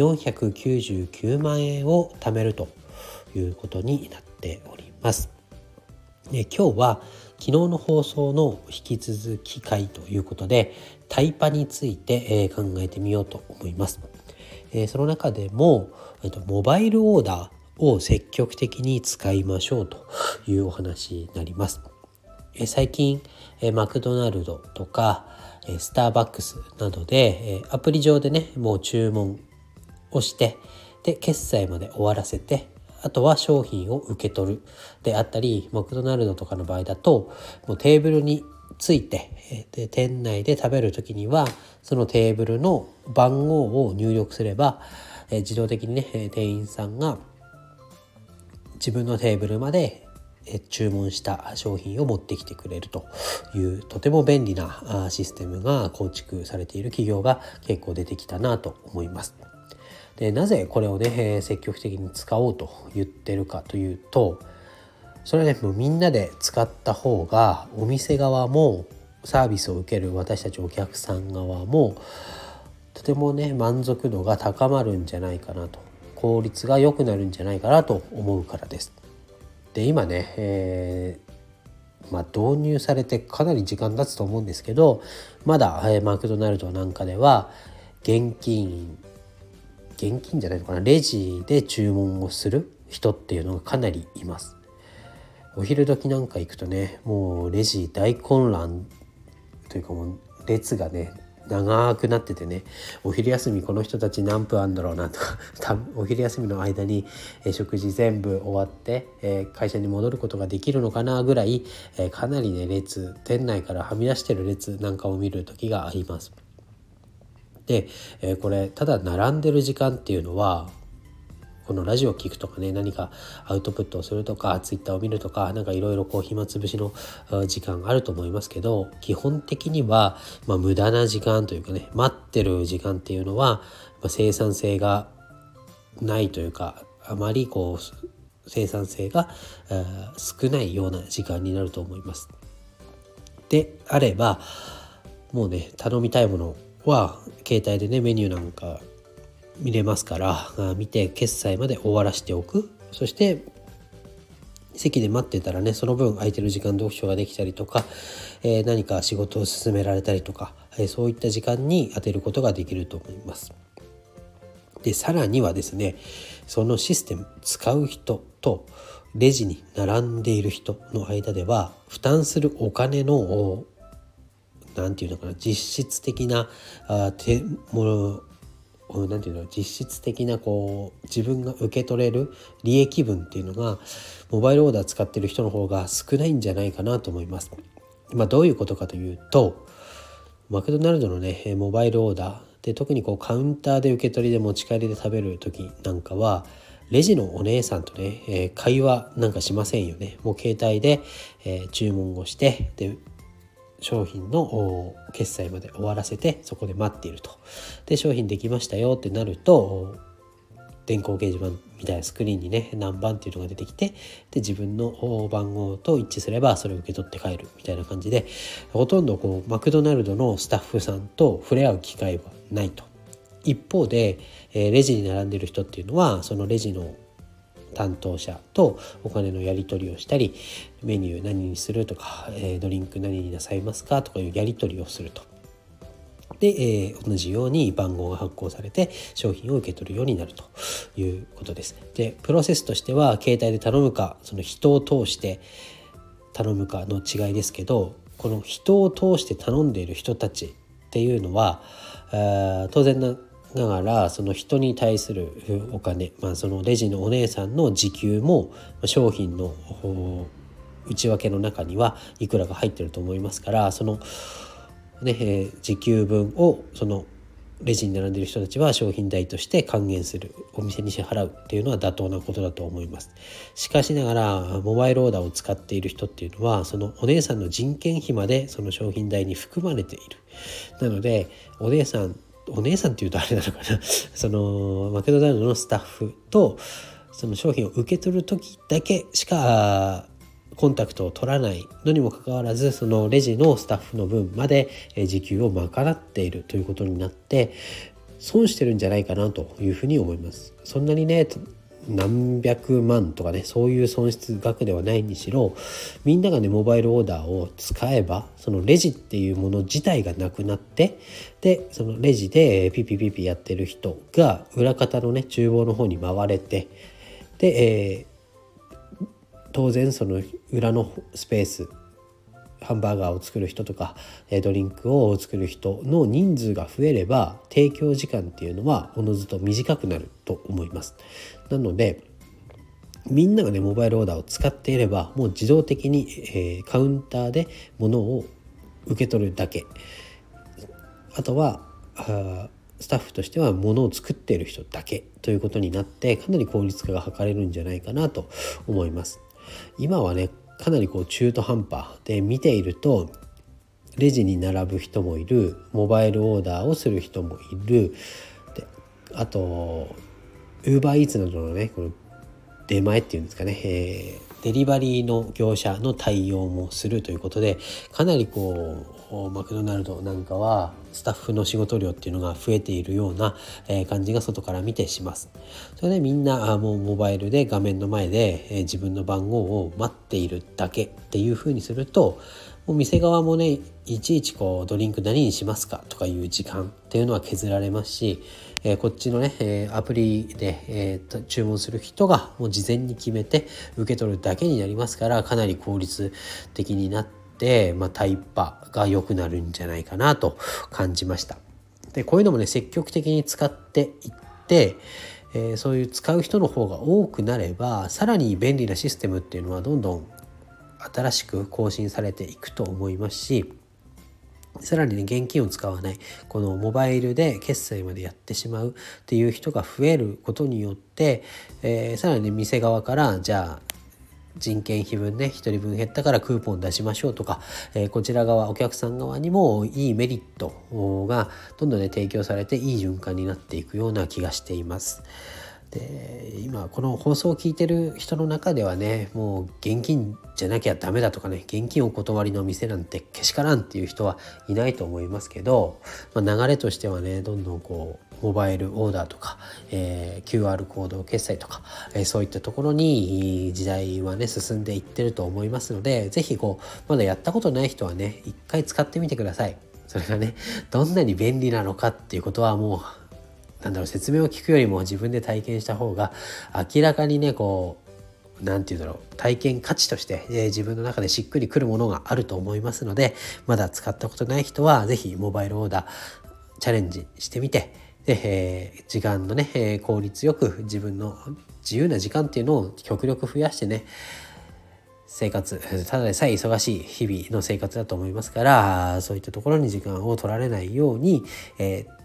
499万円を貯めるということになっております。で今日は昨日の放送の引き続き会ということでタイパについて、え考えてみようと思います。えその中でも、えっと、モバイルオーダーを積極的に使いましょうというお話になります。え最近えマクドナルドとかえスターバックスなどでえアプリ上でねもう注文をしてで決済まで終わらせてあとは商品を受け取るであったりマクドナルドとかの場合だともうテーブルについてで店内で食べる時にはそのテーブルの番号を入力すれば自動的にね店員さんが自分のテーブルまで注文した商品を持ってきてくれるというとても便利なシステムが構築されている企業が結構出てきたなと思います。でなぜこれをね積極的に使おうと言ってるかというとそれはねもうみんなで使った方がお店側もサービスを受ける私たちお客さん側もとてもね満足度が高まるんじゃないかなと効率が良くなるんじゃないかなと思うからです。で今ね、えー、まあ、導入されてかなり時間経つと思うんですけどまだ、え、マクドナルドなんかでは現金現金じゃないのかなレジで注文をする人っていうのがかなりいます。お昼時なんか行くとねもうレジ大混乱というかもう列がね長くなっててねお昼休みこの人たち何分あんだろうなとか お昼休みの間に、食事全部終わって、会社に戻ることができるのかなぐらい、かなりね列店内からはみ出してる列なんかを見る時があります。で、えこれただ並んでる時間っていうのはこのラジオを聴くとかね何かアウトプットをするとかツイッターを見るとか何かいろいろこう暇つぶしの時間あると思いますけど基本的には、まあ、無駄な時間というかね待ってる時間っていうのは、まあ、生産性がないというかあまりこう生産性が少ないような時間になると思います。であればもうね頼みたいものは携帯でねメニューなんか見れますから見て決済まで終わらせておくそして席で待ってたらねその分空いてる時間読書ができたりとか、えー、何か仕事を進められたりとか、えー、そういった時間に当てることができると思います。でさらにはですねそのシステム使う人とレジに並んでいる人の間では負担するお金の何て言うのかな実質的なあてもの何て言うの実質的なこう自分が受け取れる利益分っていうのがモバイルオーダー使ってる人の方が少ないんじゃないかなと思います。まあ、どういうことかというとマクドナルドのねモバイルオーダーで特にこうカウンターで受け取りで持ち帰りで食べる時なんかはレジのお姉さんとね、えー、会話なんかしませんよね。もう携帯で、えー、注文をしてで商品の決済まで終わらせてそこで待っていると。で商品できましたよってなると電光掲示板みたいなスクリーンにね何番っていうのが出てきてで自分の番号と一致すればそれを受け取って帰るみたいな感じでほとんどこうマクドナルドのスタッフさんと触れ合う機会はないと。一方で、えレジに並んでる人っていうのはそのレジの担当者とお金のやり取りをしたりメニュー何にするとか、えドリンク何になさいますかとかいうやり取りをすると。で、えー、同じように番号が発行されて商品を受け取るようになるということです。でプロセスとしては携帯で頼むかその人を通して頼むかの違いですけどこの人を通して頼んでいる人たちっていうのは当然なながらその人に対するお金、まあ、そのレジのお姉さんの時給も商品の内訳の中にはいくらが入ってると思いますからその、ね、時給分をそのレジに並んでいる人たちは商品代として還元するお店に支払うっていうのは妥当なことだと思います。しかしながらモバイルオーダーを使っている人っていうのはそのお姉さんの人件費までその商品代に含まれている。なのでお姉さんお姉さんっていうとあれなのかな そのマクドナルドのスタッフとその商品を受け取る時だけしかコンタクトを取らないのにもかかわらずそのレジのスタッフの分まで時給を賄っているということになって損してるんじゃないかなというふうに思います。そんなにね何百万とかねそういう損失額ではないにしろみんながねモバイルオーダーを使えばそのレジっていうもの自体がなくなってでそのレジでピピピピやってる人が裏方のね厨房の方に回れてで、えー、当然その裏のスペースハンバーガーを作る人とかドリンクを作る人の人数が増えれば提供時間っていうのはおのずと短くなると思います。なのでみんながねモバイルオーダーを使っていればもう自動的に、えー、カウンターで物を受け取るだけあとはあスタッフとしては物を作っている人だけということになってかなり効率化が図れるんじゃないかなと思います。今はねかなりこう中途半端で見ているとレジに並ぶ人もいるモバイルオーダーをする人もいるであとウーバーイーツなどのねこの出前っていうんですかね、えー、デリバリーの業者の対応もするということでかなりこうマクドナルドなんかはスタッフの仕事量っていうのが増えているような感じが外から見てします。それでみんなもうモバイルで画面の前で自分の番号を待っているだけっていうふうにするともう店側もねいちいちこうドリンク何にしますか？とかいう時間っていうのは削られますしえー、こっちのね、えー、アプリで、えー、注文する人がもう事前に決めて受け取るだけになりますからかなり効率的になって、まあ、タイパが良くなるんじゃないかなと感じました。でこういうのもね積極的に使っていって、えー、そういう使う人の方が多くなればさらに便利なシステムっていうのはどんどん新しく更新されていくと思いますしさらにね現金を使わないこのモバイルで決済までやってしまうっていう人が増えることによって、えー、さらに、店側からじゃあ人件費分ね1人分減ったからクーポン出しましょうとか、えー、こちら側お客さん側にもいいメリットがどんどんね提供されていい循環になっていくような気がしています。で今この放送を聞いてる人の中ではねもう現金じゃなきゃダメだとかね現金お断りの店なんてけしからんっていう人はいないと思いますけど、まあ、流れとしてはねどんどんこうモバイルオーダーとか、えー、QR コード決済とか、えー、そういったところに時代はね進んでいってると思いますので是非こうまだやったことない人はね一回使ってみてください。それがねどんなに便利なのかっていうことはもうなんだろう説明を聞くよりも自分で体験した方が明らかにねこう何て言うんだろう体験価値として、えー、自分の中でしっくりくるものがあると思いますのでまだ使ったことない人は是非モバイルオーダーチャレンジしてみてで、えー、時間のね、えー、効率よく自分の自由な時間っていうのを極力増やしてね生活ただでさえ忙しい日々の生活だと思いますからそういったところに時間を取られないように、えー、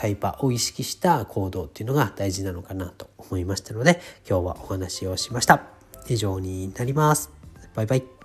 タイパを意識した行動っていうのが大事なのかなと思いましたので今日はお話をしました。以上になります。バイバイ。